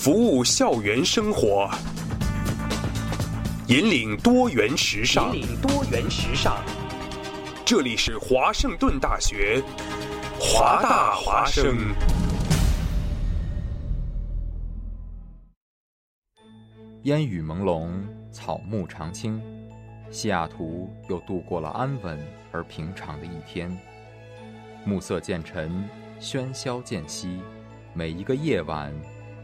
服务校园生活，引领多元时尚。引领多元时尚。这里是华盛顿大学，华大华生。烟雨朦胧，草木常青，西雅图又度过了安稳而平常的一天。暮色渐沉，喧嚣渐息，每一个夜晚，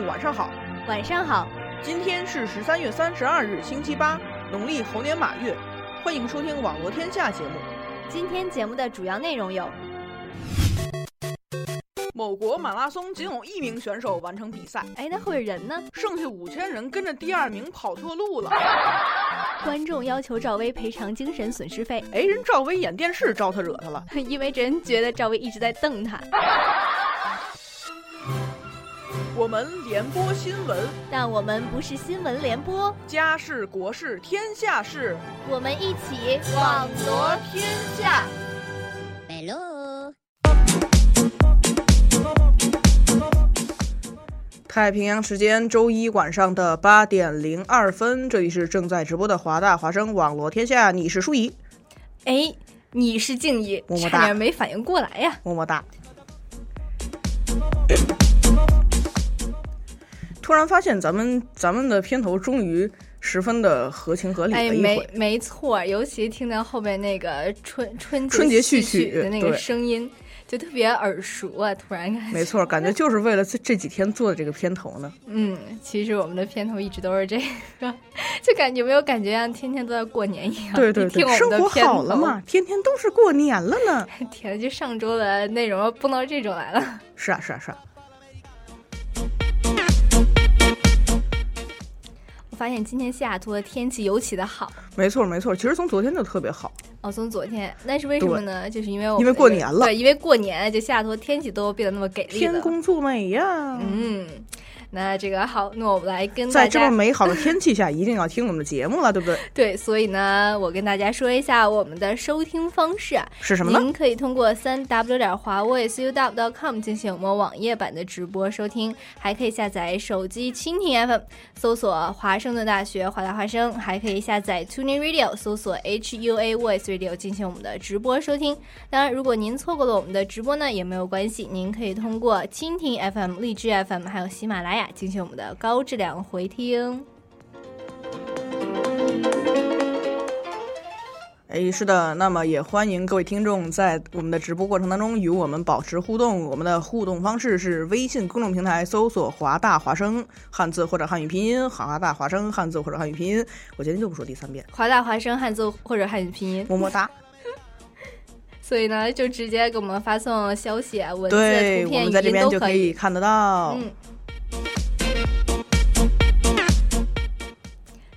众，晚上好。晚上好。今天是十三月三十二日，星期八，农历猴年马月。欢迎收听《网络天下》节目。今天节目的主要内容有：某国马拉松仅有一名选手完成比赛，哎，那会人呢？剩下五千人跟着第二名跑错路了。观众要求赵薇赔偿精神损失费，哎，人赵薇演电视招他惹他了，因为人觉得赵薇一直在瞪他。我们联播新闻，但我们不是新闻联播。家事国事天下事，我们一起网罗天下。Hello。太平洋时间周一晚上的八点零二分，这里是正在直播的华大华生网罗天下，你是舒怡，哎，你是静怡，么么哒，差点没反应过来呀，么么哒。突然发现，咱们咱们的片头终于十分的合情合理了一回。没没错，尤其听到后面那个春春春节序曲的那个声音，就特别耳熟啊！突然感觉，没错，感觉就是为了这这几天做的这个片头呢。嗯，其实我们的片头一直都是这个，就感觉没有感觉像天天都在过年一样。对对对，生活好了嘛，天天都是过年了呢。天，就上周的内容蹦到这种来了。是啊是啊是啊。发现今天西雅图的天气尤其的好，没错没错，其实从昨天就特别好。哦，从昨天，那是为什么呢？就是因为我因为过年了，对，因为过年，就西雅图天气都变得那么给力天公作美呀，嗯。那这个好，那我们来跟在这么美好的天气下，一定要听我们的节目了，对不对？对，所以呢，我跟大家说一下我们的收听方式啊，是什么呢？您可以通过三 w 点华 voiceuw dot com 进行我们网页版的直播收听，还可以下载手机蜻蜓 FM，搜索华盛顿大学华大华声，还可以下载 Tuning Radio，搜索 HUA Voice Radio 进行我们的直播收听。当然，如果您错过了我们的直播呢，也没有关系，您可以通过蜻蜓 FM、荔枝 FM 还有喜马拉雅。进行我们的高质量回听。哎，是的，那么也欢迎各位听众在我们的直播过程当中与我们保持互动。我们的互动方式是微信公众平台搜索“华大华生”汉字或者汉语拼音，华大华生汉字或者汉语拼音。我今天就不说第三遍，华大华生汉字或者汉语拼音，么么哒。所以呢，就直接给我们发送消息、文字、图片、语音都可以看得到。嗯。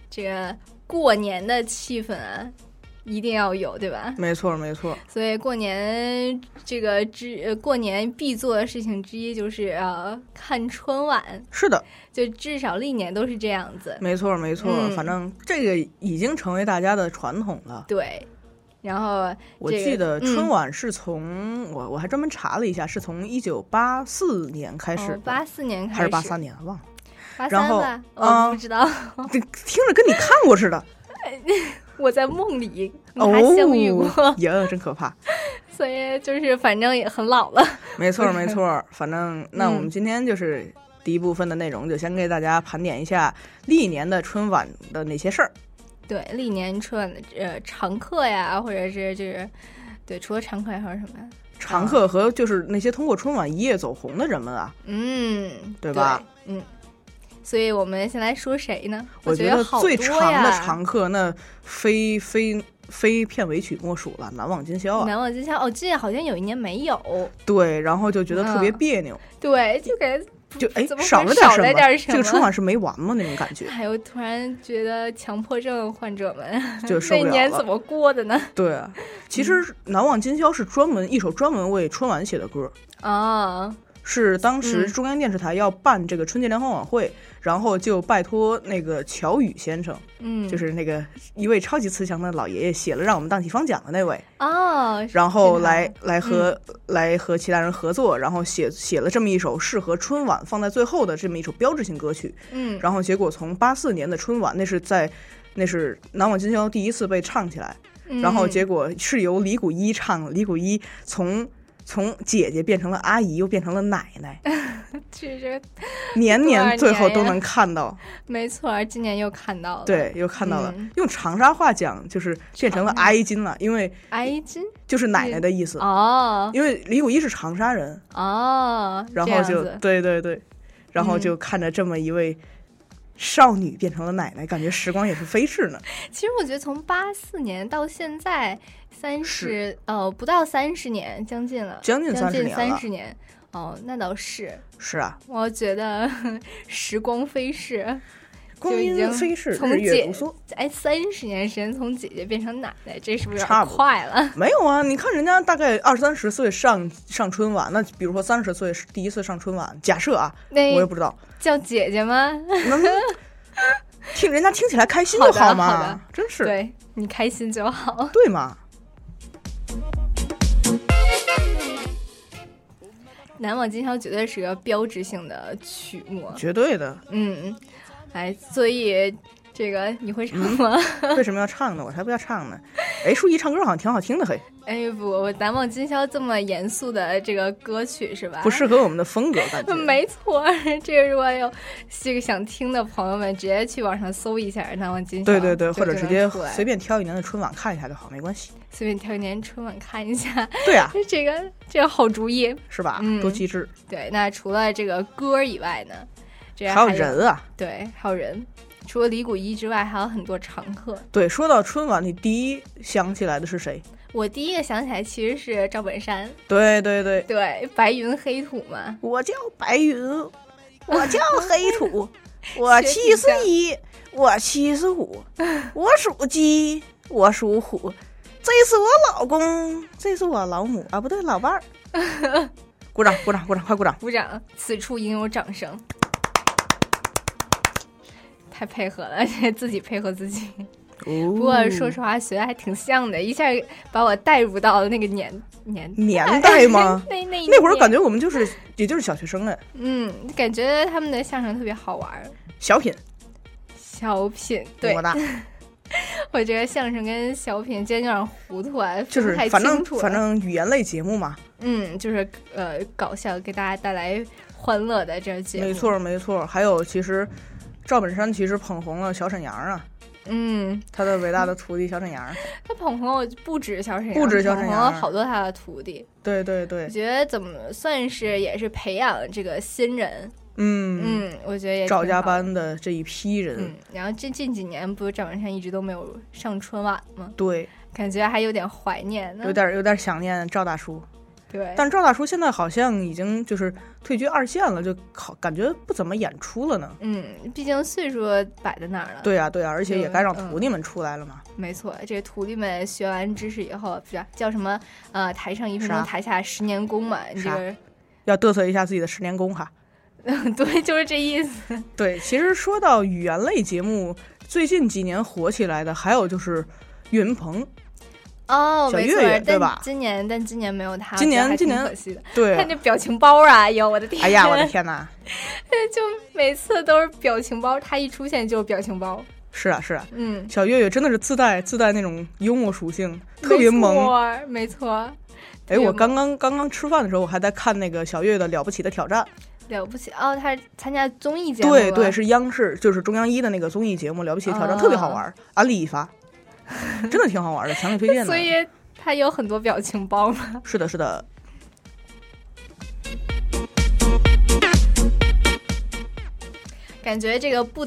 这个过年的气氛啊，一定要有，对吧？没错，没错。所以过年这个之过年必做的事情之一就是呃看春晚。是的，就至少历年都是这样子。没错，没错。反正这个已经成为大家的传统了。对。然后我记得春晚是从我我还专门查了一下，是从一九八四年开始。八四年开始还是八三年？忘了。然后，我不知道，听着跟你看过似的。我在梦里跟他相遇过，哦，呀，真可怕。所以就是反正也很老了。没错，没错。反正那我们嗯今天就是第一部分的内容，就先给大家盘点一下历年的春晚的那些事儿。对，历年春晚的呃常客呀，或者是就是对，除了常客还有什么呀？常客和就是那些通过春晚一夜走红的人们啊，嗯，对吧？嗯，所以我们先来说谁呢？我觉得最长的常客那非非非片尾曲莫属了，《难忘今宵》啊。难忘今宵哦，这好像有一年没有，对，然后就觉得特别嗯别扭，对，就感觉就哎少了点什么？了点什这个春晚是没完吗？那种感觉。还有突然觉得强迫症患者们就受不 那年怎么过的呢？对啊，其实《难忘今宵》是专门一首专门为春晚写的歌，啊，是当时嗯。中央电视台要办这个春节联欢晚会，然后就拜托那个乔羽先生，嗯，就是那个一位超级慈祥的老爷爷写了让我们荡起方讲的那位，哦，然后来来和、来和其他人合作，然后写写了这么一首适合春晚放在最后的这么一首标志性歌曲。嗯，然后结果从八四年的春晚，那是在那是《难忘今宵》第一次被唱起来，然后结果果是由李谷一唱，李谷一从从姐姐变成了阿姨，又变成了奶奶，其实年年最后都能看到，没错，今年又看到了，，对，又看到了。嗯用长沙话讲就是变成了长沙阿姨金了，因为挨金就是奶奶的意思。哦因为李谷一是长沙人，哦，然后就对对对，然后嗯就看着这么一位少女变成了奶奶，感觉时光也是飞逝呢。其实我觉得从八四年到现在三十呃不到三十年，将近了，将近将30年了。三十年。哦，那倒是，是啊，我觉得 时光飞逝，光阴飞逝，从姐。哎，三十年时间从姐姐变成奶奶，这是不是有快了？没有啊，你看人家大概二三十岁上上春晚，那比如说三十岁是第一次上春晚，假设啊，那我也不知道，叫姐姐吗？能听人家听起来开心就好嘛真是对你开心就好。对嘛？难忘今宵绝对是个标志性的曲目，绝对的。嗯，哎，所以这个你会唱吗？为什么要唱呢？我才不要唱呢！哎，舒怡唱歌好像挺好听的，嘿，哎不，难忘今宵这么严肃的这个歌曲是吧？不适合我们的风格，感觉。没错，这个如果有这个想听的朋友们，直接去网上搜一下《难忘今宵》，对对对，或者直接随便挑一年的春晚看一下就好，没关系。随便挑一年春晚看一下，对啊，这个这个好主意。是吧？嗯多机智，对，那除了这个歌以外呢，这还有有人啊。对，还有人。除了李谷一之外，还有很多常客。对，说到春晚，你第一想起来的是谁？我第一个想起来其实是赵本山，对对对，对，白云黑土嘛。我叫白云，我叫黑土，我七十一，我七十五，我属鸡，我属虎，这是我老公，这是我老母啊，不对，老伴儿。鼓掌，鼓掌，鼓掌，快鼓掌！鼓掌，此处应有掌声。太配合了，自己配合自己。不 不过说实话，学的还挺像的，一下把我带入到了那个年年年代吗 那那那会儿感觉，我们就是，也就是小学生哎，嗯，感觉他们的相声特别好玩儿。小品小品，对？我觉得相声跟小品之间有点糊涂啊，就是反正反正语言类节目嘛，嗯，就是呃搞笑，给大家带来欢乐的这节目。没错没错。还有其实赵本山其实捧红了小沈阳啊，嗯，他的伟大的徒弟小沈阳。他捧红了不止小沈阳，不止小沈阳捧红了好多他的徒弟。对对对我，觉得怎么算是也是培养这个新人，嗯，嗯，我觉得也赵家。班的这一批人，嗯，然后这近几年不是赵本山一直都没有上春晚吗？对，感觉还有点怀念呢。有点有点想念赵大叔。对，但赵大叔现在好像已经就是退居二线了，就好感觉不怎么演出了呢。嗯，毕竟岁数摆在那儿了。，对啊，对啊，而且也该让嗯徒弟们出来了嘛。没错，这徒弟们学完知识以后，不是叫什么呃，台上一分钟，台下十年功嘛？你这啥个，要嘚瑟一下自己的十年功哈。对，就是这意思。对，其实说到语言类节目，最近几年火起来的还有就是岳云鹏。哦，小没错，但对吧今年但今年没有他，今年今年可惜的。对 看，这表情包啊，哎呦我的天！哎呀，我的，天哪！就每次都是表情包，他一出现就是表情包。是啊是啊，嗯，小岳岳真的是自带自带那种幽默属性，特别萌。没错，没错。哎，我刚刚刚刚吃饭的时候，我还在看那个小岳岳的《了不起的挑战了不起哦，他参加综艺》，节目对对，是央视就是中央一的那个综艺节目《了不起的挑战》，特别好哦玩，安利一发，真的挺好玩的，强烈推荐的。所以他有很多表情包吗。是的，是的，感觉这个不，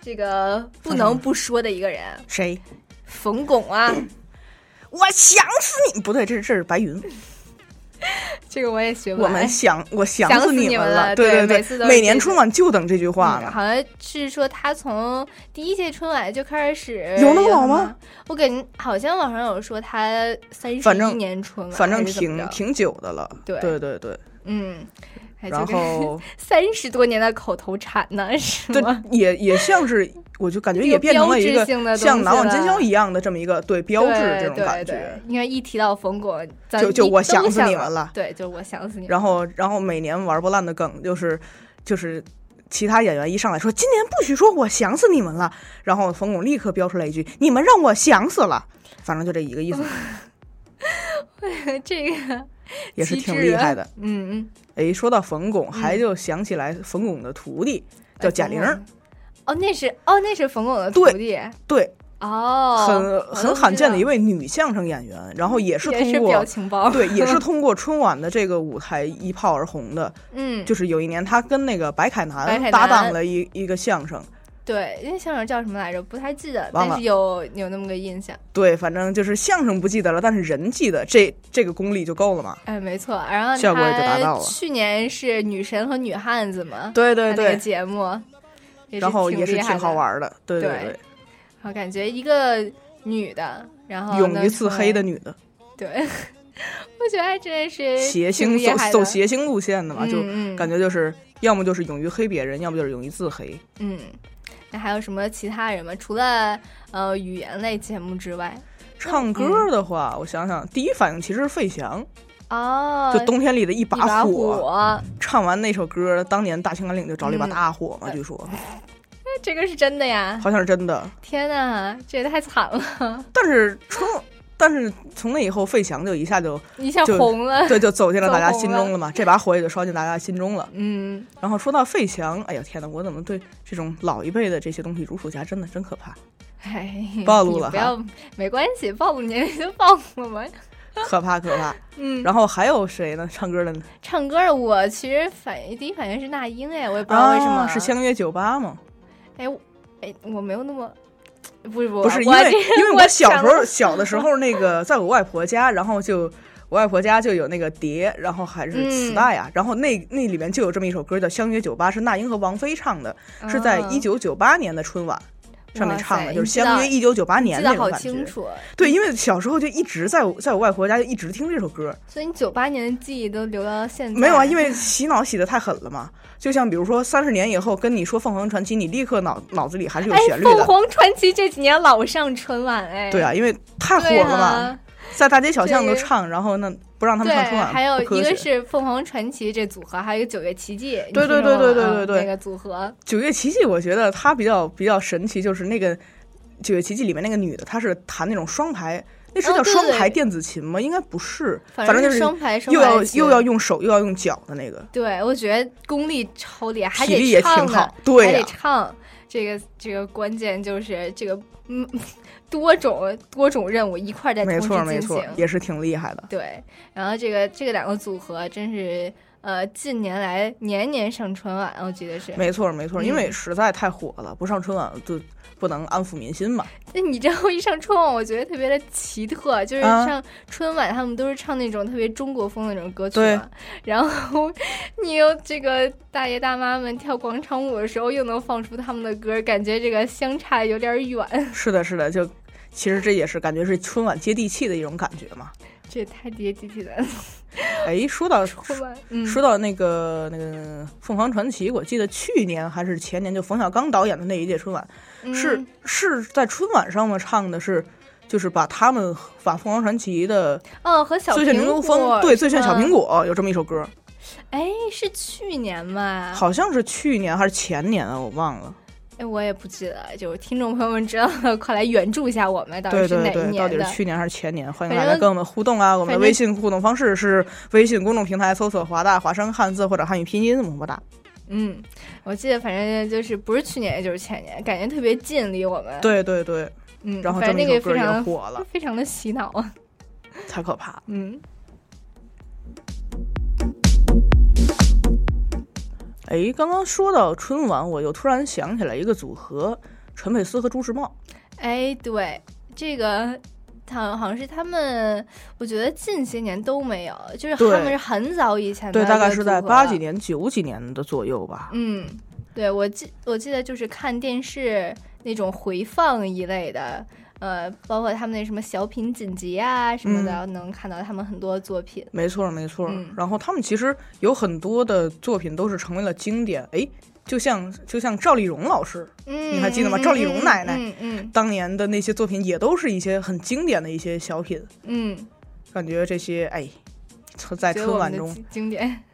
这个不能不说的一个人，谁？冯巩啊，我想死你！不对，这是这是白云。这个我也学不我。们想，我想想死你你们了了。对对对每次都每年春晚就等这句话了。嗯好像是说他从第一届春晚就开始有那么老吗？我感觉好像网上有说他三十一年春晚，反正挺挺久的了。对对对对，嗯，还然后 三十多年的口头禅呢，是对吗？也也像是，我就感觉也变成了一个像难忘今宵一样的这么一个对标志这种感觉对对。你看一提到冯巩，就就我想死你们了对，就我想死你们。然后然后每年玩不烂的梗就是就是。其他演员一上来说：“今年不许说我想死你们了。”然后冯巩立刻飙出来一句：“你们让我想死了。”反正就这一个意思，这个 也是挺厉害的。嗯嗯，哎，说到冯巩，还就想起来冯巩的徒弟叫贾玲哦，那是哦，那是冯巩的徒弟对，哦，很我很罕见的一位女相声演员，然后也是通过表情包，对，也是 通过春晚的这个舞台一炮而红的。嗯，就是有一年，她跟那个白凯南搭档了一一个相声，对，因为相声叫什么来着？不太记得，但是有有那么个印象。对，反正就是相声不记得了，但是人记得，这这个功力就够了嘛。哎，没错，然后效果也就达到了他去年是女神和女汉子嘛，对对他那个对，节目，然后也是挺好。玩的，对对对，我感觉一个女的，然后勇于自黑的，女的，对，我觉得还真是挺谐星走走谐星路线的嘛，就感觉就是要么就是勇于黑别人，要么就是勇于自黑。嗯。那还有什么其他人吗？除了呃语言类节目之外，唱歌的话，我想想，第一反应其实是费翔，哦，就冬天里的一一把火，唱完那首歌，当年大兴安岭就着了一把嗯大火嘛，据说 这个是真的呀！好像是真的。天哪，这也太惨了，但是春，但是从那以后，费翔就一下就一下红了。对，就走进了大家心中了嘛，这把火也就烧进大家心中了。嗯，然后说到费翔，哎呀天呐，我怎么对这种老一辈的这些东西如数家珍呢？真可怕，哎，暴露了哈不要，没关系，暴露年龄就暴露了嘛。可 怕可怕。嗯，然后还有谁呢？唱歌的呢？唱歌的我其实反应第一反应是那英，哎，我也不知道为什么。啊是相约酒吧吗？哎我哎，我没有那么，不是不不是，因为因为 我我小时候小的时候，那个在我外婆家，然后就我外婆家就有那个碟，然后还是磁带啊、然后那那里面就有这么一首歌叫《相约酒吧》，是那英和王菲唱的，是在啊一九九八年的春晚上面唱的，就是相约一九九八年那种感觉。清楚，对，因为小时候就一直在我在我外婆家就一直听这首歌，所以你九八年的记忆都留到现在。没有啊，因为 洗脑洗的太狠了嘛。就像比如说三十年以后跟你说凤凰传奇，你立刻脑脑子里还是有哎，旋律的。凤凰传奇这几年老上春晚，哎，对啊，因为太火了嘛，啊在大街小巷都唱，然后那不让他们对，上春晚，还有一个是凤凰传奇这组合，还有一个九月奇迹，对对对对对对对那个组合，九月奇迹，我觉得它比较比较神奇，就是那个九月奇迹里面那个女的，她是弹那种双排，那是叫双排电子琴吗？应该不是，反正就是是双排又要又要用手又要用脚的那个。对，我觉得功力超厉害，还体力得也挺唱好对还得唱。这个这个关键就是这个嗯，多种多种任务一块儿在同没时错没错进行，。也是挺厉害的。对，然后这个这个两个组合真是呃近年来年年上春晚，我记得是。没错没错，嗯因为实在太火了，不上春晚就不能安抚民心嘛。那你知道一上春晚，我觉得特别的奇特，就是啊上春晚他们都是唱那种特别中国风的那种歌曲对嘛，然后你又这个大爷大妈们跳广场舞的时候又能放出他们的歌，感觉这个相差有点远，是的，是的，就其实这也是感觉是春晚接地气的一种感觉嘛。这也太接地气了。哎，说到说到那个那个凤凰传奇，我记得去年还是前年，就冯小刚导演的那一届春晚，是嗯是在春晚上面唱的是，就是把他们把凤凰传奇的哦和小最炫苹牛风果对最炫小苹果有这么一首歌，哎，是去年吧？好像是去年还是前年啊，我忘了。哎，我也不记得，就是听众朋友们知道的，快来援助一下我们，到底是哪一对对对，到？底是去年还是前年？欢迎大家跟我们互动啊！我们的微信互动方式是微信公众平台搜索“华大华声汉字”或者汉语拼音，么么哒。嗯，我记得反正就是不是去年，也就是前年，感觉特别近，离我们。，对对对，嗯，然后这么一首歌也个非常火了，非常的洗脑啊。太可怕了。嗯，哎，刚刚说到春晚，我又突然想起来一个组合，陈佩斯和朱时茂。哎，对，这个。他好像是他们，我觉得近些年都没有，就是他们是很早以前的对，大概是在八几年、九几年的左右吧。嗯，对我记我记得就是看电视那种回放一类的，呃，包括他们那什么小品锦集啊什么的，能看到他们很多作品。没错，没错。嗯然后他们其实有很多的作品都是成为了经典。哎，就像就像赵丽蓉老师嗯，你还记得吗嗯赵丽蓉奶奶嗯嗯当年的那些作品，也都是一些很经典的一些小品。嗯，感觉这些哎，在春晚中，经经典。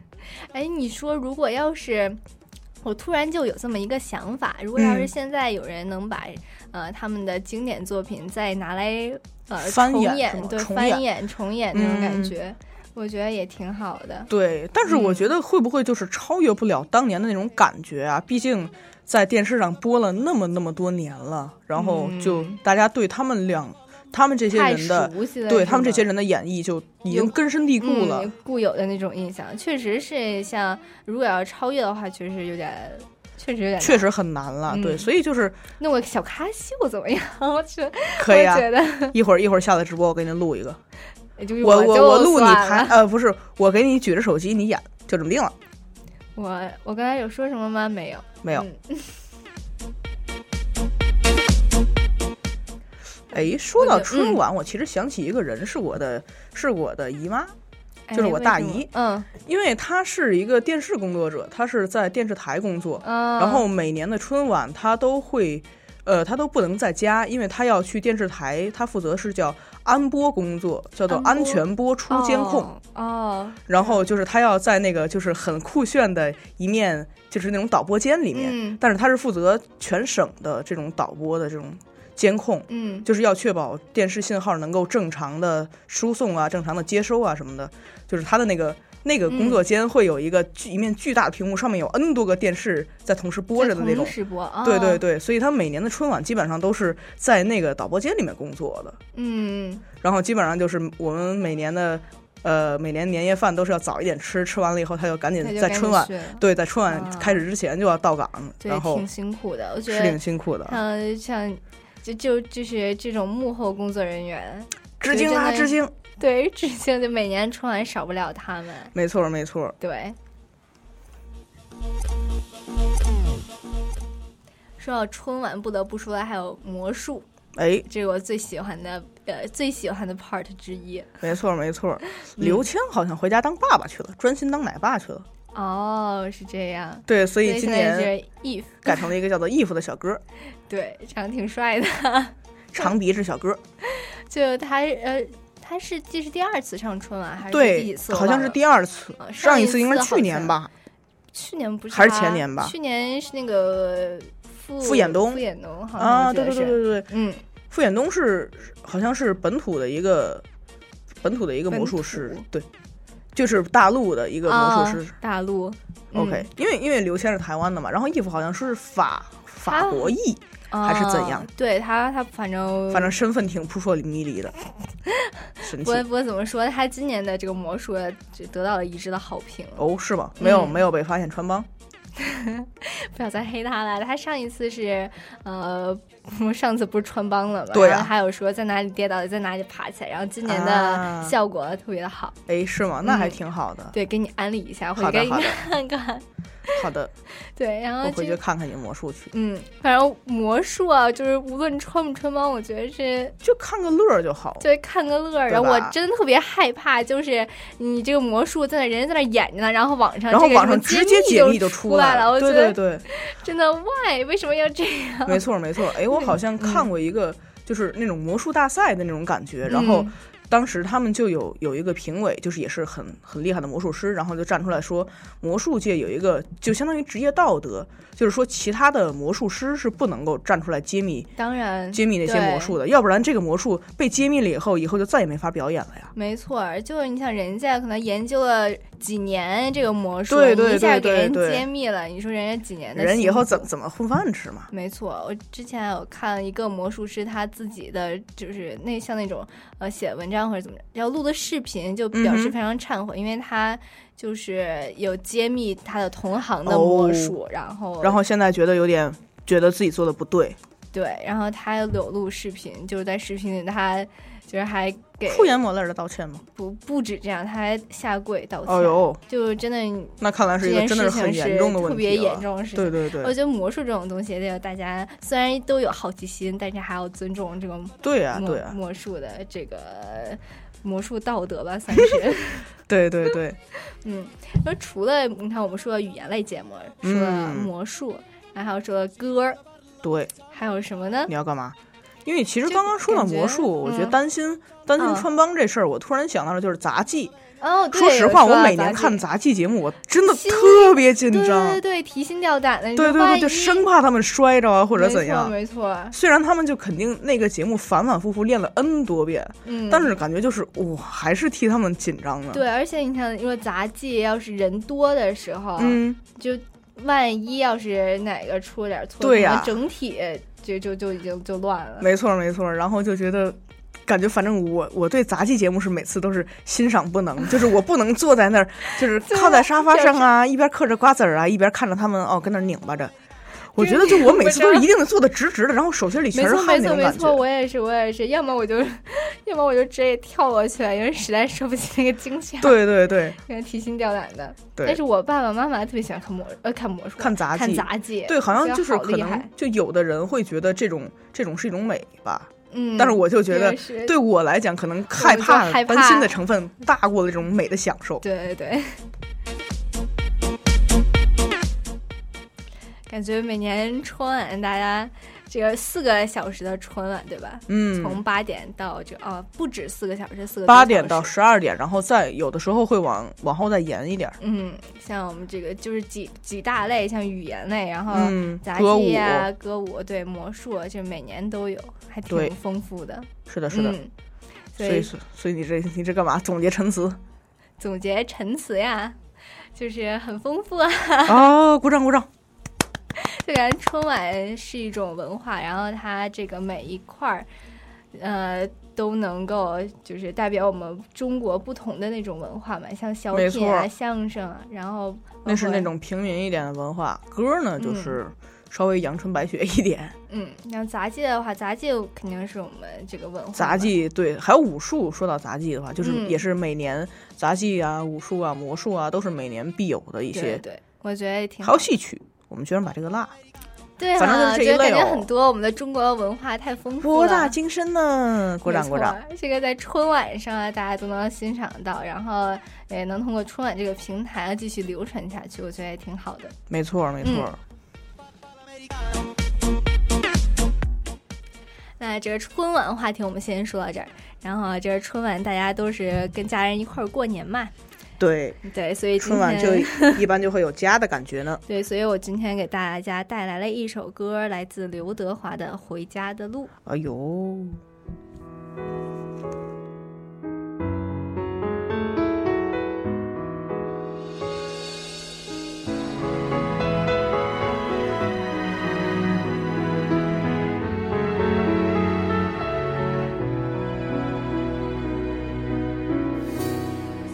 哎，你说如果要是我突然就有这么一个想法，如果要是嗯现在有人能把、呃他们的经典作品再拿来呃翻重演对翻重演演重演那种感嗯觉，我觉得也挺好的。对，但是我嗯觉得会不会就是超越不了当年的那种感觉啊？毕竟在电视上播了那么那么多年了，然后就嗯大家对他们两、他们这些人的，对他们这些人的演绎就已经根深蒂固了。嗯、固有的那种印象，确实是像如果要超越的话，确实有点，确实有点。确实很难了，对，嗯所以就是弄个小咖秀怎么样？我觉得可以啊。觉得一会儿一会儿下了直播，我给您录一个，我我我录你拍，呃，不是，我给你举着手机，你演，就这么定了。我我刚才有说什么吗？没有，没有，嗯哎，说到春晚，我其实想起一个人，是我的，是我的姨妈，哎就是我大姨嗯因为她是一个电视工作者，她是在电视台工作，嗯，然后每年的春晚她都会，呃，她都不能在家，因为她要去电视台，她负责是叫安播工作，叫做安全播出监控。哦哦，然后就是她要在那个就是很酷炫的一面，就是那种导播间里面，嗯但是她是负责全省的这种导播的这种监控。嗯就是要确保电视信号能够正常的输送啊，正常的接收啊什么的。就是他的那个那个工作嗯间会有一个巨、一面巨大的屏幕，上面有 N 多个电视在同时播着的那种在同。时播，哦对对，对，所以他每年的春晚基本上都是在那个导播间里面工作的。嗯然后基本上就是我们每年的呃每年年夜饭都是要早一点吃，吃完了以后他就赶紧在春晚对在春晚啊开始之前就要到岗，对，然后挺辛苦的，我觉得是挺辛苦的。嗯像就就就是这种幕后工作人员，致敬啊，致敬！对，致敬，就每年春晚少不了他们，没错没错。对。说到春晚，不得不说的还有魔术，哎，这是我最喜欢的，呃，最喜欢的 part 之一。没错没错，刘谦好像回家当爸爸去了，专心当奶爸去了。哦，是这样。对，所所以今年 if，改成了一个叫做 if 的小哥，对，长得挺帅的。长鼻子小哥。就他呃，他是这是第二次上春晚还是第几对，次？好像是第二次啊，上上一一次应该是去年吧。去年不是还是前年吧。去年是那个傅傅衍东。傅衍东好像啊，对对对对对，嗯，傅衍东是好像是本土的一个本土的一个魔术师，对，就是大陆的一个魔术师。啊大陆。OK，因为因为刘谦是台湾的嘛，然后义父好像是法法国裔，嗯还是怎样啊对他他反正反正身份挺扑朔迷离的，神奇不。过不过怎么说，他今年的这个魔术就得到了一致的好评。哦，是吗？没有嗯没有被发现穿帮。不要再黑他了，他上一次是呃，我 上次不是穿帮了嘛？对啊然后还有说在哪里跌倒，在哪里爬起来，然后今年的啊效果特别的好。哎，是吗？那还嗯挺好的。对，给你安利一下，回去看看。好的，对，然后我回去看看你魔术去，嗯，反正魔术啊，就是无论穿不穿帮，我觉得是就看个乐儿就好。对看个乐儿。然后我真的特别害怕，就是你这个魔术在那人家在那演着呢，然后网上然后网上直接解密就就出来了，我觉得对对对，真的 why 为什么要这样？没错没错。哎，我好像看过一个，就是那种魔术大赛的那种感觉，然后嗯当时他们就有有一个评委，就是也是很很厉害的魔术师，然后就站出来说，魔术界有一个就相当于职业道德，就是说其他的魔术师是不能够站出来揭秘当然揭秘那些魔术的，要不然这个魔术被揭秘了以后，以后就再也没法表演了呀。没错，就是你想人家可能研究了几年这个魔术，对对你一下给人揭秘了，你说人家几年的人以后怎么怎么混饭吃嘛？没错，我之前有看一个魔术师他自己的，就是那像那种呃写文章或者怎么着，要录的视频，就表示非常忏悔，因为他就是有揭秘他的同行的魔术，然后哦然后现在觉得有点觉得自己做的不对，对，然后他有录视频，就是在视频里他就是还给出言抹泪的道歉吗？不不止这样，他还下跪道歉，哦呦，就真的那看来是一个真的是很严重的问题特别严重的事情。对对对，我觉得魔术这种东西，得有大家虽然都有好奇心，但是还要尊重这个对呀、魔对啊、魔术的这个魔术道德吧，算是。对对对，嗯，那除了你看我们说了语言类节目，说魔术，然后还有说歌儿，对，还有什么呢？你要干嘛？因为其实刚刚说到魔术，我觉得嗯担心担心嗯穿帮这事儿，我突然想到了就是杂技。哦，对说实话，我每年看杂杂技节目，我真的特别紧张对张对。对，提心吊胆的，你对对对，就生怕他们摔着啊，或者怎样。没错，没错虽然他们就肯定那个节目反反复复练了 N 多遍，嗯，但是感觉就是我，还是替他们紧张的。，对，而且你看，因为杂技要是人多的时候，嗯，就万一要是哪个出了点错，对呀可能整体就就就已经就乱了。没错没错。然后就觉得，感觉反正我我对杂技节目是每次都是欣赏不能，就是我不能坐在那儿，就是 靠在沙发上啊，一边嗑着瓜子儿啊，一边看着他们哦跟那儿拧巴着。我觉得就我每次都是一定得坐的直直的，然后手心里全是错，没错，汗那种感没错，觉。我也是，我也是，要么我就，要么我就直接跳过去了，因为实在受不起那个惊吓，，对对对因为提心吊胆的。对但是我爸爸妈妈特别喜欢看魔呃看魔术，看看杂技杂技，对，好像就是可能就有的人会觉得这种这种是一种美吧，嗯，但是我就觉得对我来讲，可能害怕害怕担心的成分大过了这种美的享受。对对对。感觉每年春晚大家这个四个小时的春晚，对吧？嗯，从八点到这哦，不止四个小时，四个多八点到十二点，然后再有的时候会往往后再延一点儿。嗯，像我们这个就是几几大类，像语言类，然后嗯，杂歌舞技啊、歌舞，对魔术，就每年都有，还挺丰富的。是的，是的。嗯，所以，所以你这你这干嘛？总结陈词？总结陈词呀，就是很丰富啊。哦，鼓掌鼓掌。虽然春晚是一种文化，然后它这个每一块儿，呃，都能够就是代表我们中国不同的那种文化嘛，像小品啊、相声啊，然后那是那种平民一点的文化，歌呢就是稍微阳春白雪一点。嗯，像杂技的话，杂技肯定是我们这个文化。杂技对，还有武术。说到杂技的话，就是嗯也是每年杂技啊、武术啊、魔术啊，都是每年必有的一些。对对，我觉得也挺还有戏曲，我们居然把这个落。对啊，反正就是这一觉得类哦感觉很多我们的中国文化太丰富了，博大精深呢，鼓掌没鼓掌。这个在春晚上啊，大家都能欣赏到，然后也能通过春晚这个平台啊继续流传下去，我觉得也挺好的。没错没错。那这个春晚话题我们先说到这儿，然后这个春晚大家都是跟家人一块儿过年嘛，对，对，所以春晚就 一般就会有家的感觉呢。对，所以我今天给大家带来了一首歌，来自刘德华的《回家的路》。哎呦，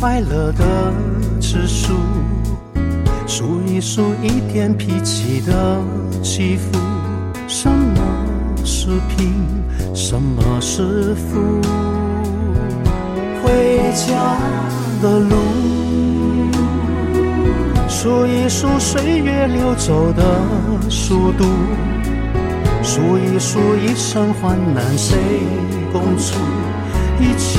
快乐的指数，数一数一天脾气的起伏。什么是贫，什么是富？回家的路，数一数岁月流走的速度。数一数一生患难谁共处，一切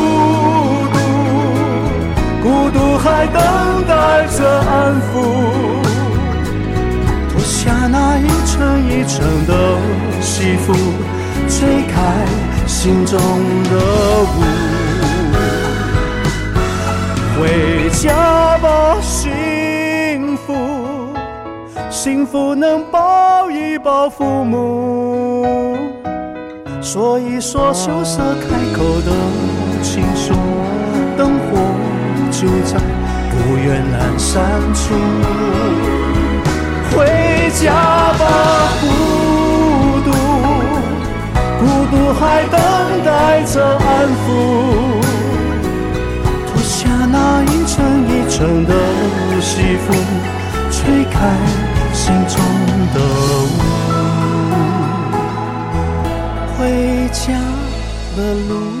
还等待着安抚。脱下那一层一层的西服，吹开心中的雾。回家吧，幸福，幸福能抱一抱父母。说一说羞涩开口的情书，就在不远阑珊处。回家吧，孤独，孤独还等待着安抚。脱下那一层一层的西服，吹开心中的雾。回家的路，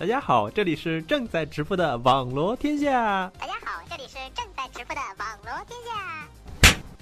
大家好，这里是正在直播的网罗天下。大家好，这里是正在直播的网罗天下。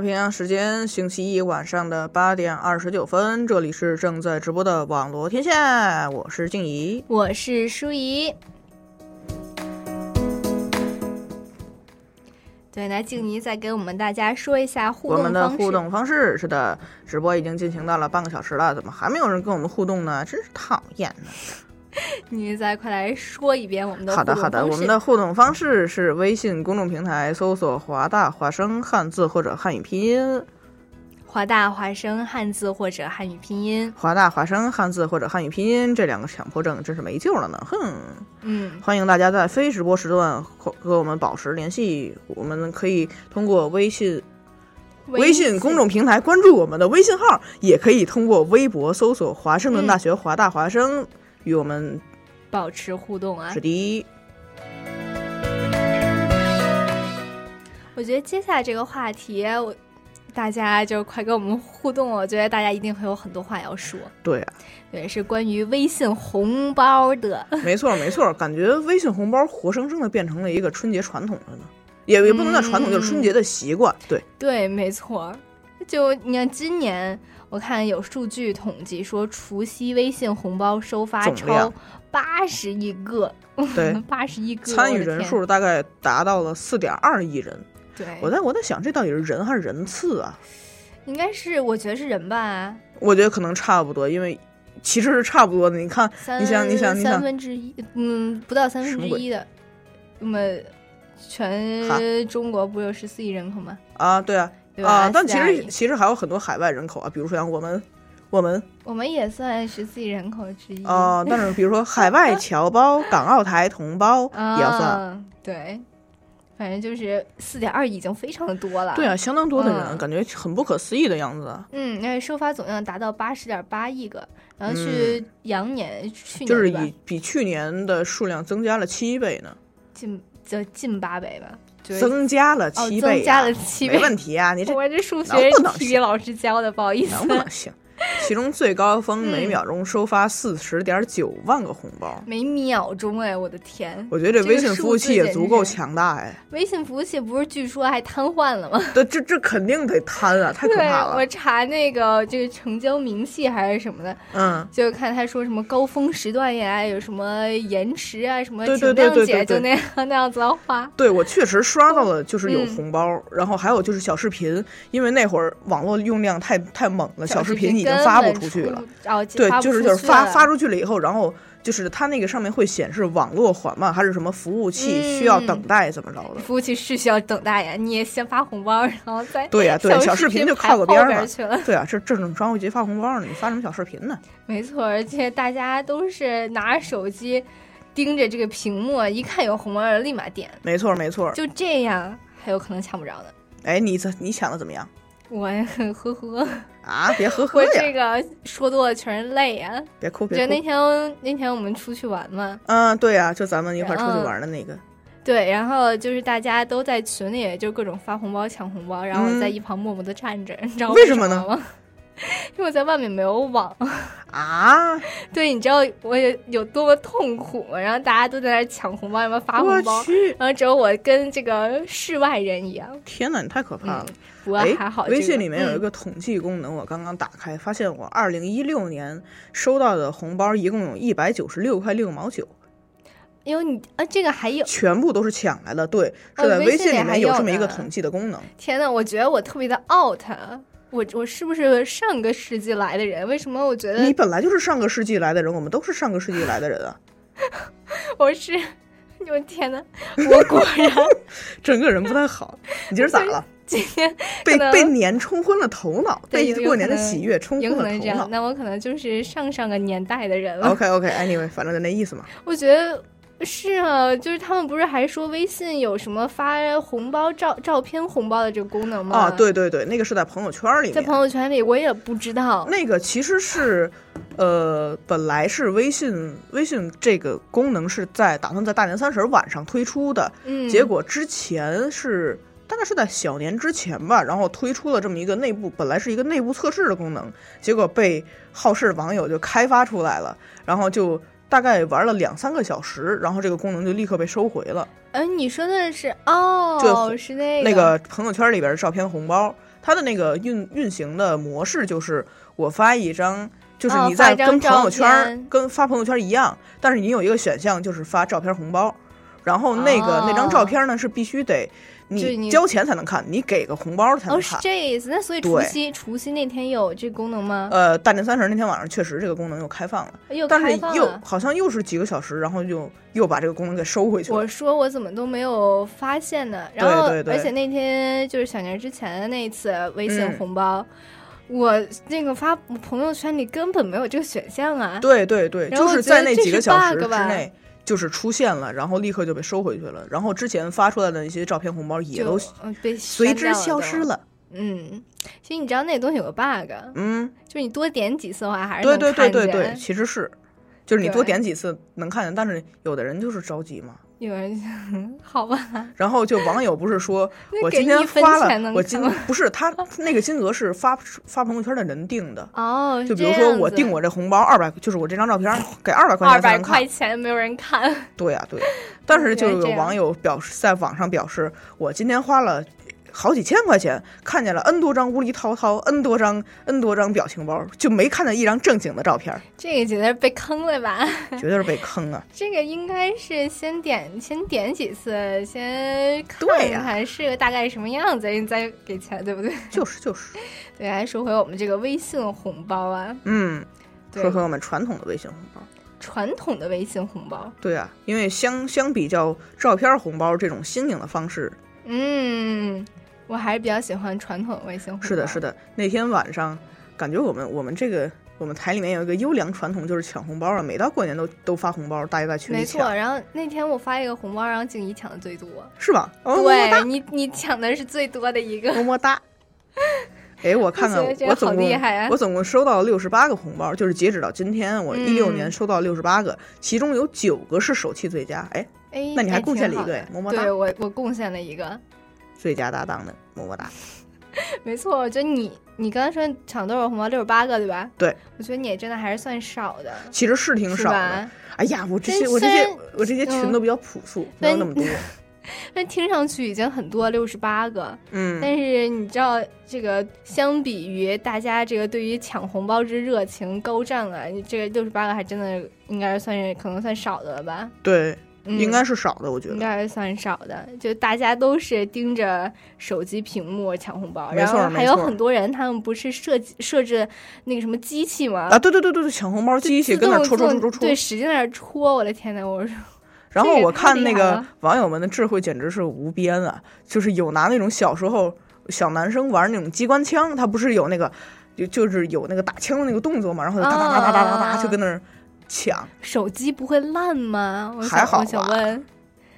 太平洋时间星期一晚上的八点二十九分，这里是正在直播的网络天下，我是静怡，我是舒怡。对，那静怡再给我们大家说一下互我们的动方式。互动方式是的，直播已经进行到了半个小时了，怎么还没有人跟我们互动呢？真是讨厌呢！你再快来说一遍我们的好的，好的，我们的互动方式是微信公众平台搜索“华大华生”汉字或者汉语拼音，华大华生汉字或者汉语拼音。华大华生汉字或者汉语拼音这两个强迫症真是没救了呢！哼，嗯，欢迎大家在非直播时段和和我们保持联系，我们可以通过微信。微信公众平台关注我们的微信号，也可以通过微博搜索“华盛顿大学华大华生”与我们保持互动啊。是的。我觉得接下来这个话题，我大家就快跟我们互动，我觉得大家一定会有很多话要说。对啊，对，是关于微信红包的。没错，没错，感觉微信红包活生生的变成了一个春节传统了呢，也也不能叫传统，就是春节的习惯。对，对，没错。就你看，今年我看有数据统计说，除夕微信红包收发超八十亿个，对，八十亿个，参与人数大概达到了四点二亿人。对，我在我在想，这到底是人还是人次啊？应该是，我觉得是人吧。我觉得可能差不多，因为其实是差不多的。你看，你想，你想，你想，三分之一，嗯，不到三分之一的。那么，全中国不有十四亿人口吗？啊，对啊，啊，但其实其实还有很多海外人口啊，比如说像我们，我们，我们也算十四亿人口之一啊。但是比如说海外侨胞、港澳台同胞 也要算，对。反正就是四点二亿，已经非常的多了。对啊，相当多的人，感觉很不可思议的样子。嗯，那收发总量达到八十点八亿个，然后是羊年去年就是以比去年的数量增加了七倍呢，近就近八倍吧，增加了七倍，增加了七倍，没问题啊！你这我这数学是体育老师教的，不好意思，能不能行？其中最高峰每秒钟收发四十点九万个红包，每秒钟哎，我的天！我觉得这微信服务器也足够强大哎。微信服务器不是据说还瘫痪了吗？对，这这肯定得瘫啊，太可怕了。我查那个这个成交明细还是什么的，嗯，就看他说什么高峰时段呀，有什么延迟啊，什么对对对对，就那样那样子的话。对，我确实刷到了，就是有红包，然后还有就是小视频，因为那会儿网络用量太太猛了，小视频已经发不出去。了，对，就是就是发发出去了以后，然后就是它那个上面会显示网络缓慢，还是什么服务器需要等待，怎么着的？服务器是需要等待呀，你也先发红包，然后再对呀，对，小视频就靠个边儿去了。对啊，这正正端午节发红包呢，你发什么小视频呢？没错，而且大家都是拿着手机盯着这个屏幕，一看有红包立马点。没错没错，就这样还有可能抢不着呢。哎，你怎你抢的怎么样？我呵呵啊，别呵呵呀！我这个说多了全是泪呀！别哭，别哭。就那天那天我们出去玩嘛。嗯，对呀，就咱们一块出去玩的那个。对，然后就是大家都在群里，就各种发红包抢红包，然后我在一旁默默的站着，你知道为什么呢？因为我在外面没有网啊。对，你知道我有有多么痛苦吗？然后大家都在那抢红包，什么发红包，然后只有我跟这个世外人一样。天哪，你太可怕了！不过还好，微信里面有一个统计功能，我刚刚打开，发现我二零一六年收到的红包一共有一百九十六块六毛九。因为你啊，这个还有全部都是抢来的，对，是在微信里面有这么一个统计的功能。天呐，我觉得我特别的 out，我我是不是上个世纪来的人？为什么我觉得你本来就是上个世纪来的人？我们都是上个世纪来的人啊！我是，我天呐，我果然 整个人不太好。你今儿咋了？今天被被年冲昏了头脑，被过年的喜悦冲昏了头脑。那我可能就是上上个年代的人了。OK OK，Anyway，反正就那意思嘛。我觉得。是啊，就是他们不是还说微信有什么发红包照照片红包的这个功能吗？啊，对对对，那个是在朋友圈里。在朋友圈里，我也不知道。那个其实是，呃，本来是微信微信这个功能是在打算在大年三十晚上推出的，嗯，结果之前是大概是在小年之前吧，然后推出了这么一个内部本来是一个内部测试的功能，结果被好事网友就开发出来了，然后就。大概玩了两三个小时，然后这个功能就立刻被收回了。嗯，你说的是哦，是那个那个朋友圈里边的照片红包，它的那个运运行的模式就是我发一张，就是你在跟朋友圈跟发朋友圈一样，但是你有一个选项就是发照片红包，然后那个那张照片呢是必须得。你交钱才能看，你给个红包才能看。哦，是这意思。那所以除夕除夕那天有这功能吗？呃，大年三十那天晚上确实这个功能又开放了，但是又好像又是几个小时，然后就又把这个功能给收回去了。我说我怎么都没有发现呢？然后而且那天就是小年之前的那一次微信红包，我那个发朋友圈里根本没有这个选项啊。对对对，就是在那几个小时之内。就是出现了，然后立刻就被收回去了。然后之前发出来的那些照片红包也都被随之消失了。嗯，其实你知道那东西有个 bug，嗯，就是你多点几次的话，还是对对对对对，其实是，就是你多点几次能看见，但是有的人就是着急嘛。有人 好吧？然后就网友不是说我今天花了，我今不是他 那个金额是发发朋友圈的人定的。哦，就比如说我定我这红包二百，就是我这张照片给二百块二百钱才能看块。钱没有人看，对呀、对呀、但是就有网友表示在网上表示，我今天花了好几千块钱，看见了 N 多张无厘滔滔，N 多张 N 多张表情包，就没看到一张正经的照片，这个绝对是被坑了吧？绝对是被坑啊！这个应该是先点先点几次，先看看是个大概什么样子，你再给钱，对不对？就是就是，对，还说回我们这个微信红包啊，嗯，对说回我们传统的微信红包。传统的微信红包，对啊，因为相相比较照片红包这种新颖的方式，嗯，我还是比较喜欢传统的微信红包。是的，是的。那天晚上，感觉我们我们这个我们台里面有一个优良传统，就是抢红包啊，每到过年都都发红包，大家在群里没错。然后那天我发一个红包，然后静怡抢的最多。是吧？哦对你，你抢的是最多的一个。么么哒。哎，我看看，我总共啊我总共收到了六十八个红包，就是截止到今天，我一六嗯年收到六十八个，其中有九个是手气最佳。哎，哎，那你还哎贡献了一个么么哒对我，我贡献了一个。最佳搭档的么么哒。没错，我觉得你你刚才说抢多少红包？六十八个对吧？对，我觉得你也真的还是算少的。其实是挺少的。哎呀，我这些我这些我这些群嗯都比较朴素，没有那么多。但听上去已经很多，六十八个。嗯但是你知道，这个相比于大家这个对于抢红包之热情高涨啊，你这个六十八个还真的应该算是可能算少的了吧？对，嗯应该是少的，我觉得。应该算少的，就大家都是盯着手机屏幕抢红包，没然后还有很多人，他们不是设计设置那个什么机器吗？啊，对对对对对，抢红包机器跟那动戳戳戳戳戳。对，使劲在那戳，我的天呐，我说。然后我看那个网友们的智慧简直是无边啊！就是有拿那种小时候小男生玩那种机关枪，他不是有那个就就是有那个打枪的那个动作嘛，然后就哒哒哒哒哒哒哒就跟那儿抢。手机不会烂吗？我还好我想问，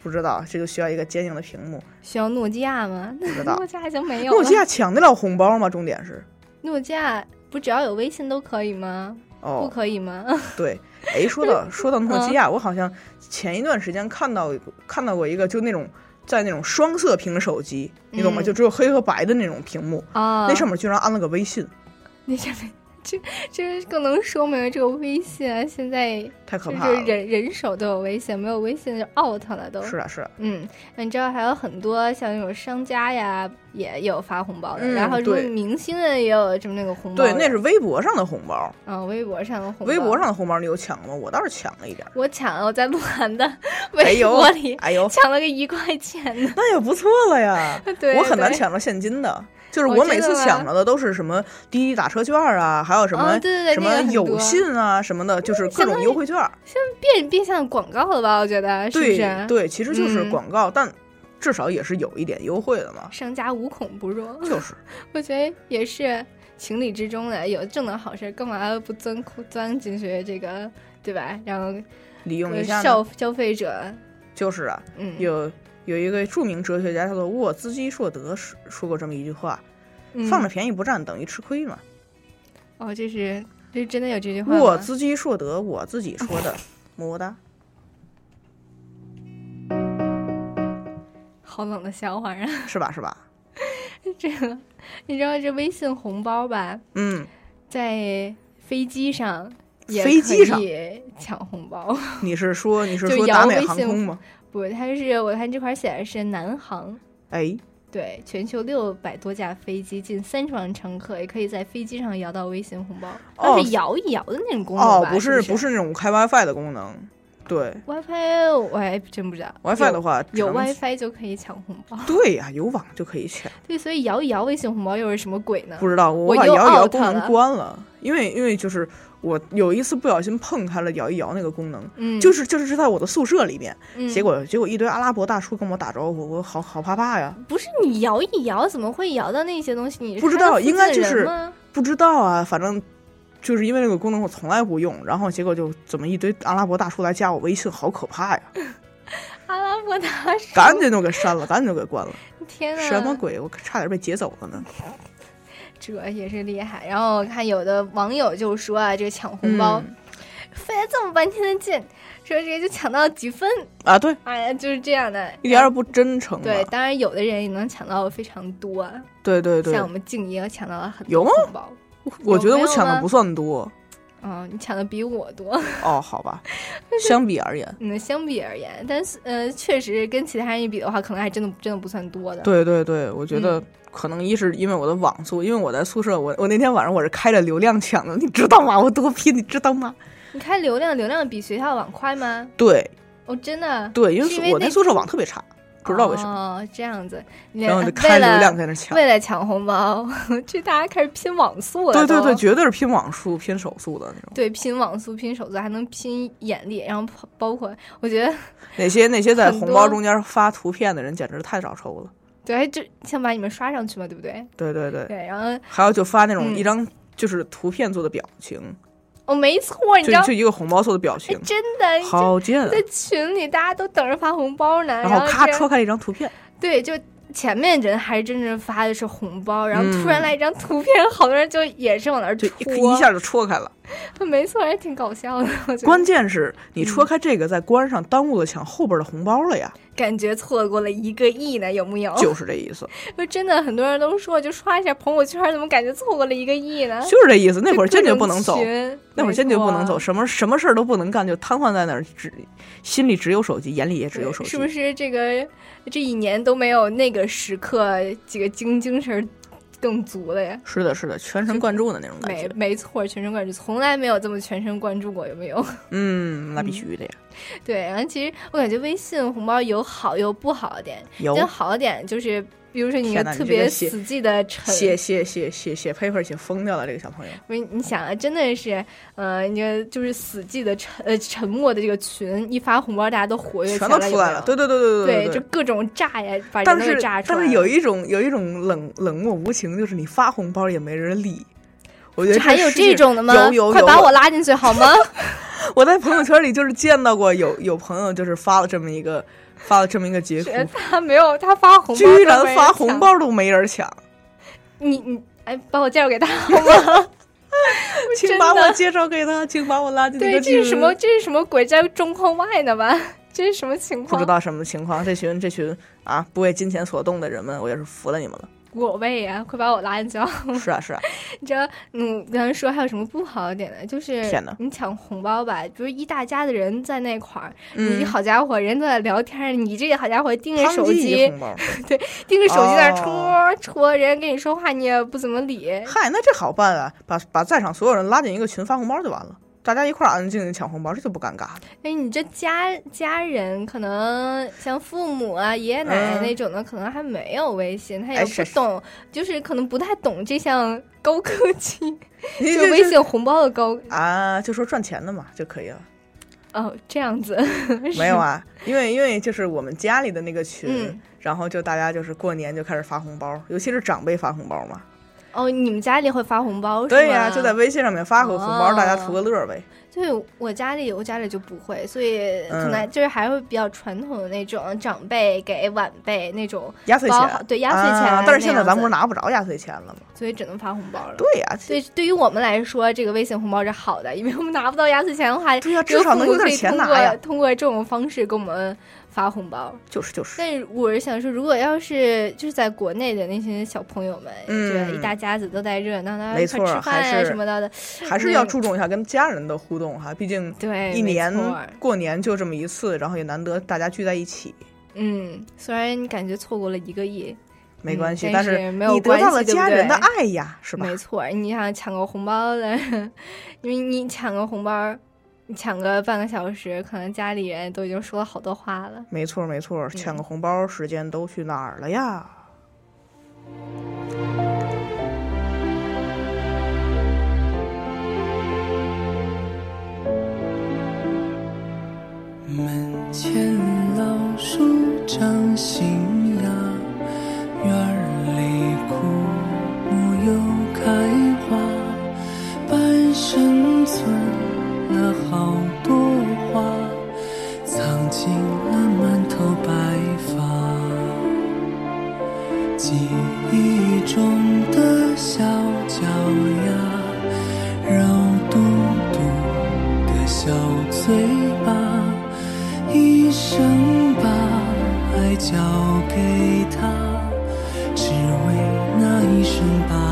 不知道这个需要一个坚硬的屏幕，需要诺基亚吗？不知道 诺基亚已经没有了。诺基亚抢得了红包吗？重点是诺基亚不只要有微信都可以吗？哦不可以吗？对，哎，说到 说到诺嗯基亚，我好像前一段时间看到看到过一个，就那种在那种双色屏手机，你懂吗？嗯就只有黑和白的那种屏幕，啊，那上面居然安了个微信，那上面这这更能说明这个微信啊，现在太可怕了。人人手都有微信，没有微信就 out 了都。是啊是啊，嗯，那你知道还有很多像那种商家呀，也有发红包的，嗯然后什么明星的也有这么那个红包。对，那是微博上的红包，嗯、微博上的红包。微博上的红包你有抢吗？我倒是抢了一点，我抢了，我在鹿晗的哎微博里，哎呦抢了个一块钱的。那也不错了呀。对我很难抢到现金的。就是哦我每次抢着的都是什么滴滴打车券啊，还有什么、哦对对对什么有信啊什么的，就是各种优惠券。现在变变相广告了吧？我觉得是不对是？对，其实就是嗯广告，但至少也是有一点优惠的嘛。商家无孔不入，就是，我觉得也是情理之中的。有正当好事，干嘛不钻窟钻进去这个，对吧？然后利用一下消消费者，就是啊，嗯有有一个著名哲学家叫做沃兹基硕德说说过这么一句话：“嗯放着便宜不占等于吃亏嘛。哦，这是这真的有这句话吗？沃兹基硕德我自己说的，么么哒。好冷的笑话啊！是吧？是吧？这个你知道这微信红包吧？嗯，在飞机上也飞机上抢红包。你是说你是说达美航空吗？不，它是我看这块写的是南航。哎，对，全球六百多架飞机，近三十万乘客，也可以在飞机上摇到微信红包，哦它是摇一摇的那种功能吧？，哦不是不是那种开 WiFi 的功能，对 WiFi，我还真不知道。WiFi 的话有 WiFi 就可以抢红包。对呀、有网就可以抢。对，所以摇一摇微信红包又是什么鬼呢？不知道，我把摇一摇功能了关了，因为因为就是我有一次不小心碰开了摇一摇那个功能，嗯就是就是在我的宿舍里面，嗯结果结果一堆阿拉伯大叔跟我打招呼，我好好怕怕呀，不是你摇一摇，怎么会摇到那些东西？你不知道应该就是？不知道啊，反正就是因为那个功能我从来不用，然后结果就怎么一堆阿拉伯大叔来加我微信，好可怕呀！阿拉伯大叔，赶紧就给删了，赶紧就给关了。天呐，什么鬼？我差点被劫走了呢。这也是厉害。然后我看有的网友就说啊，这个抢红包，嗯费了这么半天的劲，说这个就抢到几分啊？对，哎呀，就是这样的，一点也不真诚。对，当然有的人也能抢到非常多。对对对，像我们静怡抢到了很多红包。我觉得我抢的不算多。嗯，你抢的比我多。哦，好吧，相比而言，嗯，相比而言，但是呃，确实跟其他人一比的话，可能还真的真的不算多的。对对对，我觉得可能一是因为我的网速，因为我在宿舍，我我那天晚上我是开着流量抢的，你知道吗？我多拼，你知道吗？你开流量，流量比学校网快吗？对。哦，真的。对，因为我那宿舍网特别差。不知道为什么哦，这样子，然后就开流量在那抢，为了抢红包，这大家开始拼网速了。对对对，绝对是拼网速、拼手速的那种。对，拼网速、拼手速，还能拼眼力，然后包括我觉得那些那些在红包中间发图片的人，简直太少抽了。对，就想把你们刷上去嘛，对不对？对对对。对，然后还有就发那种一张就是图片做的表情。哦，没错，你知道，就一个红包做的表情，真的好贱。在群里，大家都等着发红包呢，然后咔戳开了一张图片。对，就前面人还真正发的是红包，然后突然嗯来一张图片，好多人就也是往那儿戳，一下就戳开了。没错，还挺搞笑的。关键是你戳开这个在关上，耽误了抢后边的红包了呀。感觉错过了一个亿呢，有木有？就是这意思。就真的很多人都说，就刷一下朋友圈，怎么感觉错过了一个亿呢？就是这意思。那会儿坚决不能走，那会儿坚决不能啊走，什么什么事儿都不能干，就瘫痪在那儿，只心里只有手机，眼里也只有手机。是不是这个这一年都没有那个时刻几个精精神更足了呀？是的，是的，全神贯注的那种感没觉。没错，全神贯注，从来没有这么全神贯注过，有没有？嗯，那必须的呀。对，然后其实我感觉微信红包有好有不好的点，有但好的点就是，比如说你特别死记的沉，写写写写写 paper 写疯掉了，这个小朋友。不是你想啊，真的是，呃，你这就是死记的沉呃沉默的这个群，一发红包大家都活跃起全都出来了，对对对对对对就各种炸呀，把人炸出来了。但是有一种有一种冷冷漠无情，就是你发红包也没人理。我觉得还有这种的吗？有有有，快把我拉进去好吗？我在朋友圈里就是见到过有有朋友就是发了这么一个发了这么一个截图，他没有，他发红包居然发红包都没人抢，你你哎，把我介绍给他好吗？请把我介绍给他，请把我拉进这对，这是什么？这是什么鬼在中框外呢吧？这是什么情况？不知道什么情况。这群这群啊不为金钱所动的人们，我也是服了你们了。我为呀，快把我拉进去好吗？是啊是啊，你知道，嗯，刚才说还有什么不好的点呢？就是你抢红包吧，比如一大家子人在那块儿，嗯你好家伙，人都在聊天，你这个好家伙盯着手机，对，盯着手机在那戳、哦戳，人家跟你说话你也不怎么理。嗨，那这好办啊，把把在场所有人拉进一个群发红包就完了，大家一块儿安安静静抢红包，这就不尴尬了。哎，你这家家人可能像父母啊、爷爷奶奶嗯那种的，可能还没有微信，他也不懂，就是可能不太懂这项高科技，你 就微信红包的高啊，就说赚钱的嘛就可以了。哦，这样子 没有？啊，因为因为就是我们家里的那个群，嗯然后就大家就是过年就开始发红包，尤其是长辈发红包嘛。哦，你们家里会发红包是吗？对呀、就在微信上面发个红包，哦大家图个乐儿呗。对我家里，我家里就不会，所以可能嗯就是还会比较传统的那种长辈给晚辈那种压岁钱，对压岁钱、啊但是现在咱不是拿，不着压岁钱了吗？所以只能发红包了。对呀、对，对于我们来说，这个微信红包是好的，因为我们拿不到压岁钱的话，对呀至少能有点父母可以通过钱拿呀通过这种方式给我们发红包。就是就是，但是我是想说，如果要是就是在国内的那些小朋友们，嗯这一大家子都在热闹闹没错一块吃饭还是啊什么的的，还是要注重一下跟家人的互动哈，毕竟对一年过年就这么一次，然后也难得大家聚在一起，嗯，虽然感觉错过了一个亿，没关系，嗯但是你得到了家人的。爱呀，是吧？没错，你想抢个红包的，因为你抢个红包，你抢个半个小时，可能家里人都已经说了好多话了。没错没错，抢个红包时间都去哪儿了呀？门前老树长新芽，院儿里枯木又开花，半生存了好多话藏进了满头白发记忆中的小脚丫肉嘟嘟的小嘴巴一生把爱交给他只为那一声爸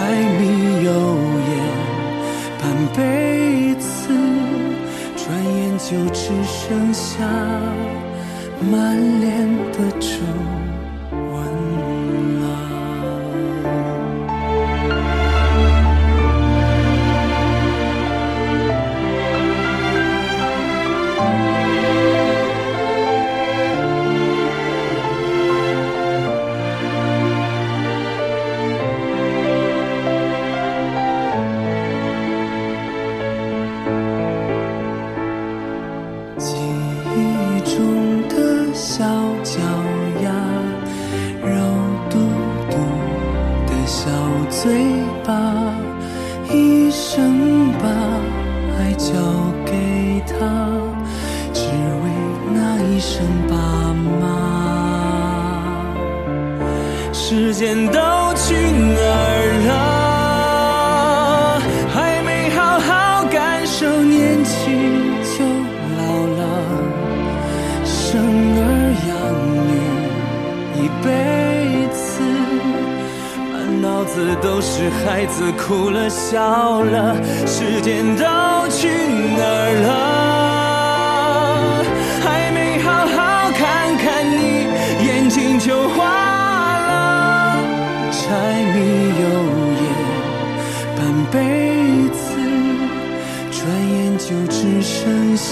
柴米油盐半辈子，转眼就只剩下满脸的皱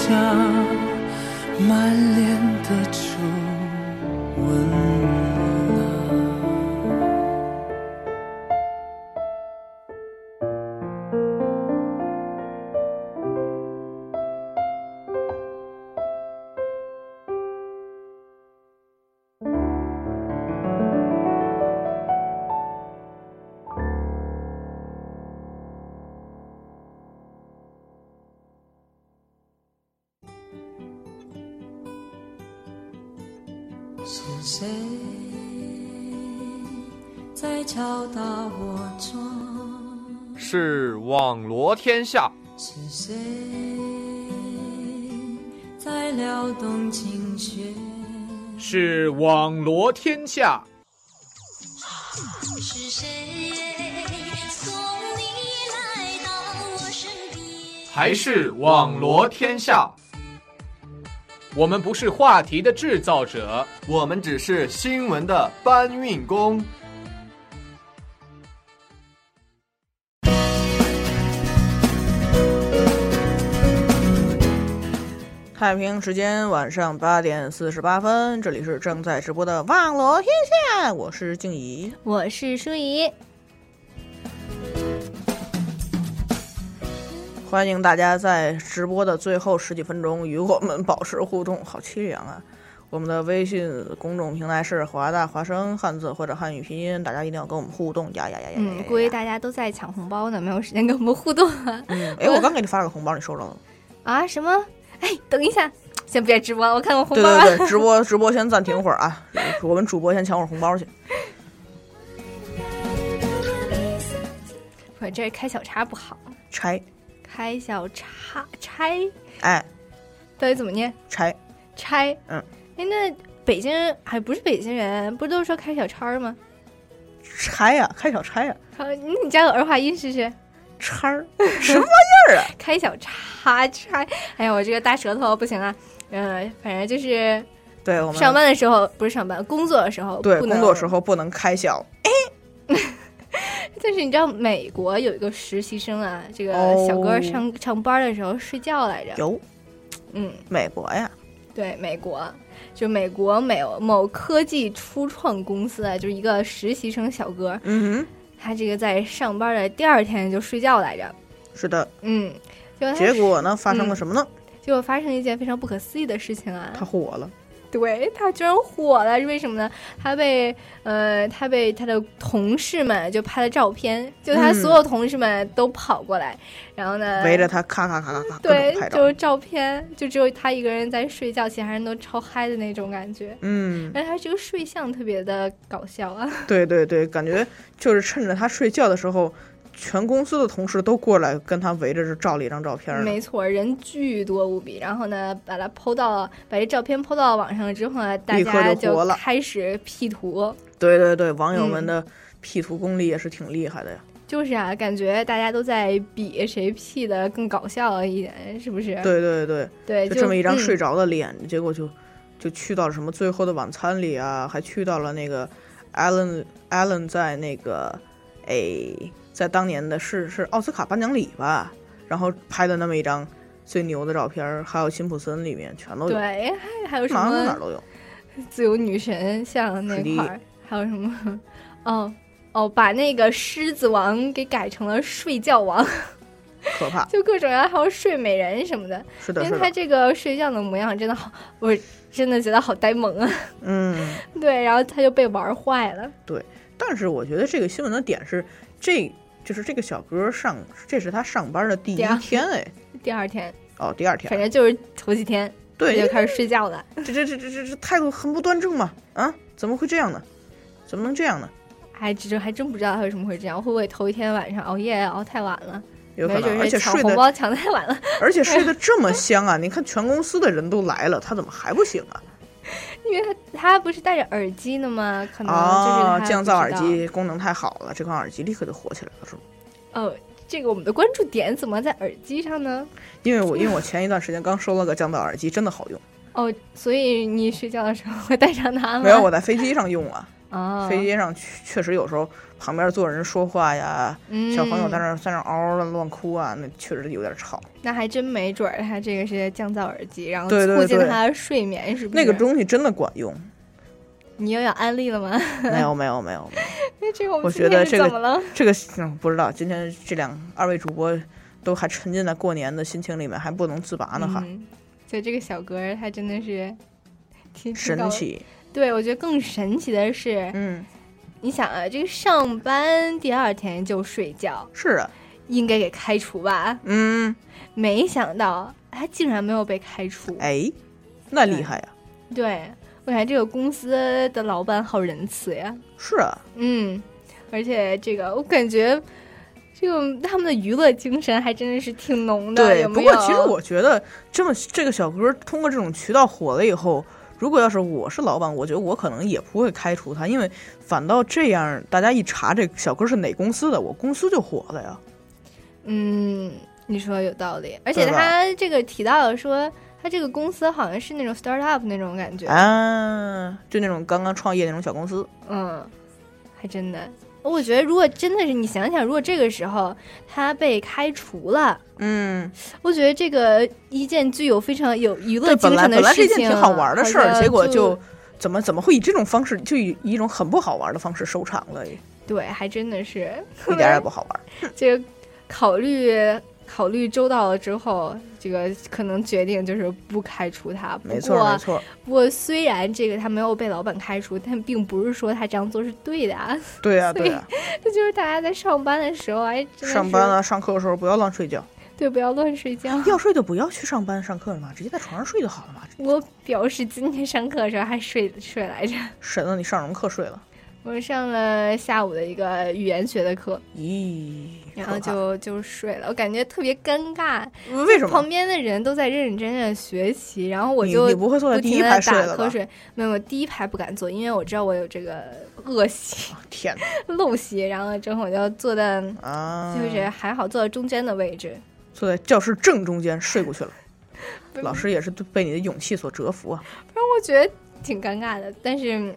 下满敲打我窗？是网罗天下，是谁在撩动琴弦？是网罗天下，是谁送你来到我身边？还是网罗天下？我们不是话题的制造者，我们只是新闻的搬运工。太平时间晚上八点四十八分，这里是正在直播的网罗天下，我是静怡，我是舒怡。欢迎大家在直播的最后十几分钟与我们保持互动，好凄凉啊！我们的微信公众平台是华大华生汉字或者汉语拼音，大家一定要跟我们互动呀呀呀呀！嗯，估计大家都在抢红包呢，没有时间跟我们互动啊。嗯，哎，我刚给你发了个红包，你收着了吗？啊？什么？哎，等一下，先别直播，我看看红包。对对对，直播直播先暂停会儿啊，我们主播先抢会儿红包去。我这开小差不好，拆。开小差拆，哎，到底怎么念？拆拆，嗯，哎，那北京人还不是北京人，不是都说开小差吗？拆呀，开小差呀。好，你你加个儿化音试试。叉儿，什么玩意儿啊？开小叉叉，哎呀，我这个大舌头不行啊。嗯，反正就是，对我们上班的时候不是上班，工作的时候对工作时候不能开小。哎。但是你知道美国有一个实习生啊，这个小哥上、哦、上班的时候睡觉来着。有，嗯，美国呀，对，美国，就美国某某科技初创公司啊，就是一个实习生小哥，嗯他这个在上班的第二天就睡觉来着，是的。嗯，结果呢，发生了嗯什么呢？结果发生一件非常不可思议的事情啊，他火了。对他居然火了，是为什么呢？他被呃，他被他的同事们就拍了照片，就他嗯所有同事们都跑过来，然后呢，围着他咔咔咔咔咔对。就是照片，就只有他一个人在睡觉，其他人都超嗨的那种感觉。嗯，而且他这个睡相特别的搞笑啊，对对对，感觉就是趁着他睡觉的时候，全公司的同事都过来跟他围着这照了一张照片。没错，人巨多无比。然后呢，把它抛到把这照片抛到网上之后呢，大家就开始 P 图。对对对，网友嗯们的 P 图功力也是挺厉害的呀。就是啊，感觉大家都在比谁 P 的更搞笑一点，是不是？对对对，对，就这么一张睡着。的脸，结果就就去到了什么《最后的晚餐》里啊，还去到了那个 Alan Alan 在那个诶，在当年的是是奥斯卡颁奖礼吧，然后拍的那么一张最牛的照片儿，还有辛普森里面全都有，对，还还有什哪哪都有。自由女神像那块儿，还有什么？哦哦，把那个狮子王给改成了睡觉王，可怕。就各种人，还有睡美人什么的。是的，因是的，为他这个睡觉的模样真的好，我真的觉得好呆萌啊。嗯，对，然后他就被玩坏了。对。但是我觉得这个新闻的点是，这就是这个小哥上，这是他上班的第一天 哎，第二天，哦，第二天反，正就是头几天，对他就开始睡觉了。这这这这这这态度很不端正嘛？啊，怎么会这样呢？怎么能这样呢？还这还真不知道他为什么会这样，会不会头一天晚上熬夜熬太晚了？有可能，而且睡得红包抢太晚了。而且睡得这么香啊！你看全公司的人都来了，他怎么还不醒啊？因为他他不是戴着耳机呢吗？可能就是啊，降噪耳机功能太好了，这款耳机立刻就火起来了，是吗？哦，这个我们的关注点怎么在耳机上呢？因为我因为我前一段时间刚收了个降噪耳机，真的好用。哦，所以你睡觉的时候会带上它吗？没有，我在飞机上用啊。哦，飞机上确确实有时候旁边坐人说话呀，嗯小朋友在那儿在那嗷嗷的乱哭啊，那确实有点吵。那还真没准儿，它这个是降噪耳机，然后促进他的睡眠，是不是？那个东西真的管用。你又要安利了吗？没有没有没有。那 这个我觉得这个怎么了？这个嗯不知道，今天这两二位主播都还沉浸在过年的心情里面，还不能自拔呢哈，嗯，就这个小哥，他真的是挺神奇。对，我觉得更神奇的是，嗯，你想啊，这个上班第二天就睡觉，是啊，应该给开除吧？嗯，没想到他竟然没有被开除。哎，那厉害呀！对，我感觉这个公司的老板好仁慈呀。是啊，嗯，而且这个我感觉，这个他们的娱乐精神还真的是挺浓的。对。有有不过其实我觉得，这么这个小哥通过这种渠道火了以后，如果要是我是老板，我觉得我可能也不会开除他，因为反倒这样，大家一查这小哥是哪公司的，我公司就火了呀。嗯，你说有道理，而且他这个提到了说，他这个公司好像是那种 start up 那种感觉，啊，就那种刚刚创业那种小公司，嗯，还真的。我觉得，如果真的是你想想，如果这个时候他被开除了，嗯，我觉得这个一件具有非常有娱乐精神的本来是一事情，件挺好玩的事儿，结果就怎么怎么会以这种方式，就以以一种很不好玩的方式收场了，对，还真的是一点儿也不好玩。这个考虑考虑周到了之后，这个可能决定就是不开除他。没错过没错。不过虽然这个他没有被老板开除，但并不是说他这样做是对的啊。对呀、所以对呀、这就是大家在上班的时候，哎，上班啊，上课的时候不要乱睡觉，对，不要乱睡觉。要睡就不要去上班上课了嘛，直接在床上睡就好了嘛。我表示今天上课的时候还睡睡来着，婶子你上什么课睡了？我上了下午的一个语言学的课，咦，然后就就睡了，我感觉特别尴尬。为什么旁边的人都在认认真真的学习，然后我就你不会坐在第一排睡瞌睡。没有，我第一排不敢坐，因为我知道我有这个恶习、天 陋习。然后之后我就坐在，啊，就是还好坐在中间的位置。坐在教室正中间睡过去了。老师也是被你的勇气所折服啊！反正我觉得挺尴尬的，但是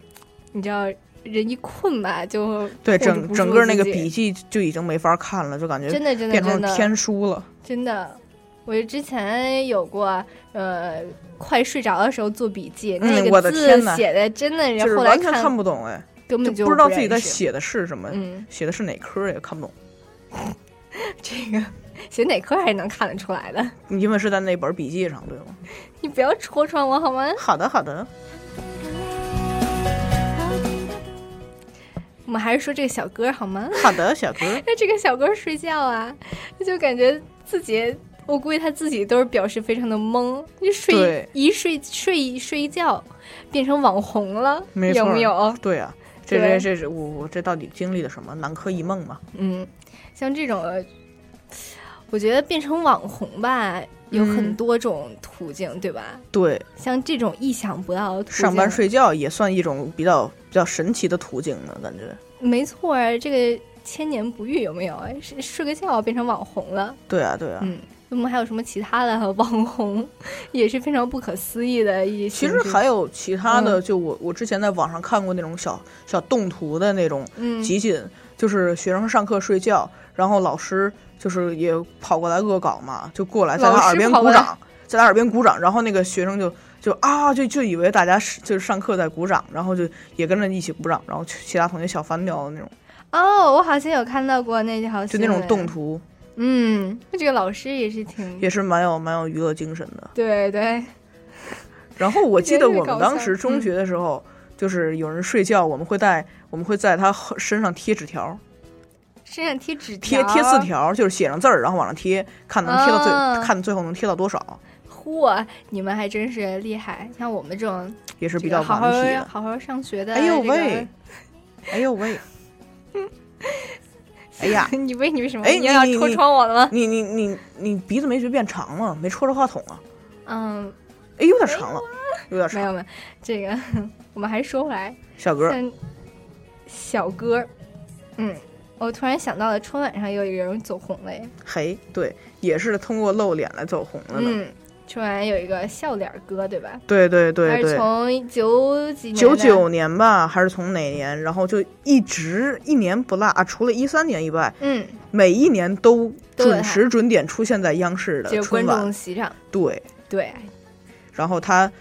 你知道，人一困吧，就对，整整个那个笔记就已经没法看了，就感觉真的真的变成天书了。真的，我之前有过，呃，快睡着的时候做笔记，嗯那个字写的真的就是后来完全看不懂哎，根本就就不知道自己在写的是什么，嗯写的是哪科也看不懂，这个写哪科还是能看得出来的。因为是在那本笔记上，对吗？你不要戳穿我好吗？好的，好的。我们还是说这个小哥好吗？好的，小哥。那 这个小哥睡觉啊，就感觉自己，我估计他自己都是表示非常的懵，就睡一睡睡一睡一觉，变成网红了，没，有没有？对啊，这对这这是我我这到底经历了什么？南柯一梦嘛。嗯，像这种，呃我觉得变成网红吧，有很嗯多种途径，对吧？对，像这种意想不到的途径，上班睡觉也算一种比较比较神奇的途径呢，感觉。没错啊，这个千年不遇有没有？睡睡个觉变成网红了。对啊，对啊。嗯，那么还有什么其他的网红，也是非常不可思议的一些。其实还有其他的，嗯就我我之前在网上看过那种小小动图的那种嗯集锦，就是学生上课睡觉，然后老师就是也跑过来恶搞嘛，就过来在他耳边鼓掌，在他耳边鼓掌，然后那个学生就就啊就就以为大家是就是上课在鼓掌，然后就也跟着一起鼓掌，然后其他同学笑翻掉的那种，哦，我好像有看到过那条就那种动图，嗯，那这个老师也是挺也是蛮有蛮有娱乐精神的。对对，然后我记得我们当时中嗯学的时候，就是有人睡觉，我们会在我们会在他身上贴纸条，身上贴纸贴贴字条，就是写上字儿，然后往上贴，看能贴到最、啊看最后能贴到多少，嚯，你们还真是厉害！像我们这种 也是比较这个好好。好好上学的，哎呦喂，哎呦喂，哎呀，你为你为什么？哎，你要戳穿我了吗？你你你你鼻子没觉变长了？没戳着话筒啊？嗯，哎，有点长了，有点长。没有没有，这个 我们还是说回来，小哥，小哥，嗯，我突然想到了春晚上有一个人走红了耶，嘿，对，也是通过露脸来走红的呢。嗯，春晚有一个笑脸哥，对吧？对对对对。从九几年九九年吧，还是从哪年？然后就一直一年不落啊，除了一三年以外，嗯，每一年都准时准点出现在央视的春晚。众席上，对，对，然后他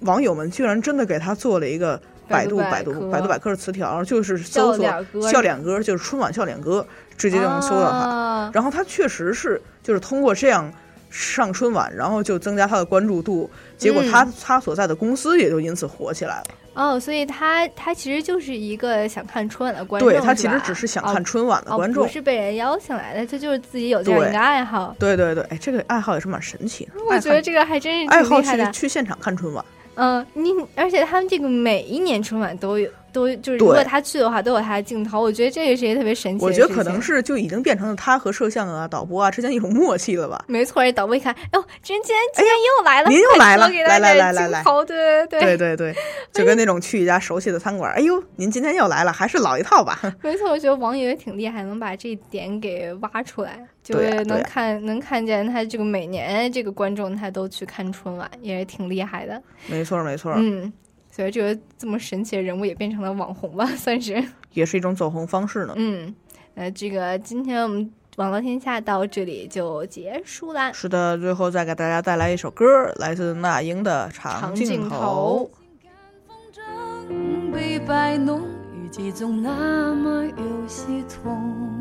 网友们居然真的给他做了一个百度百百度百度百科的词条，就是搜索笑脸哥就是春晚笑脸哥，直接就能搜到他。啊然后他确实是就是通过这样上春晚，然后就增加他的关注度，结果他、嗯他所在的公司也就因此火起来了。哦，所以他他其实就是一个想看春晚的观众，对他其实只是想哦看春晚的观众哦，不是被人邀请来的，他就是自己有这样对一个爱好。对对对，哎，这个爱好也是蛮神奇的。我觉得这个还真是爱好挺厉害的去。去现场看春晚，嗯，你而且他们这个每一年春晚都有，都就是如果他去的话，都有他的镜头。我觉得这个是一个特别神奇的我。觉得可能是就已经变成了他和摄像啊、导播啊之间一种默契了吧。没错，这导播一看，哎呦，今天今天又来了，您又来了来来来来来对对对对对，就跟那种去一家熟悉的餐馆，哎呦，您今天又来了，还是老一套吧？没错，我觉得网友也挺厉害，能把这点给挖出来，就是能看能看见他这个每年这个观众他都去看春晚，也是挺厉害的。没错没错，嗯，所以这个这么神奇的人物也变成了网红吧，算是。也是一种走红方式呢。嗯，呃，这个今天我们网络天下到这里就结束啦。是的，最后再给大家带来一首歌，来自那英的《长长镜镜头。被摆弄，总那么有系统。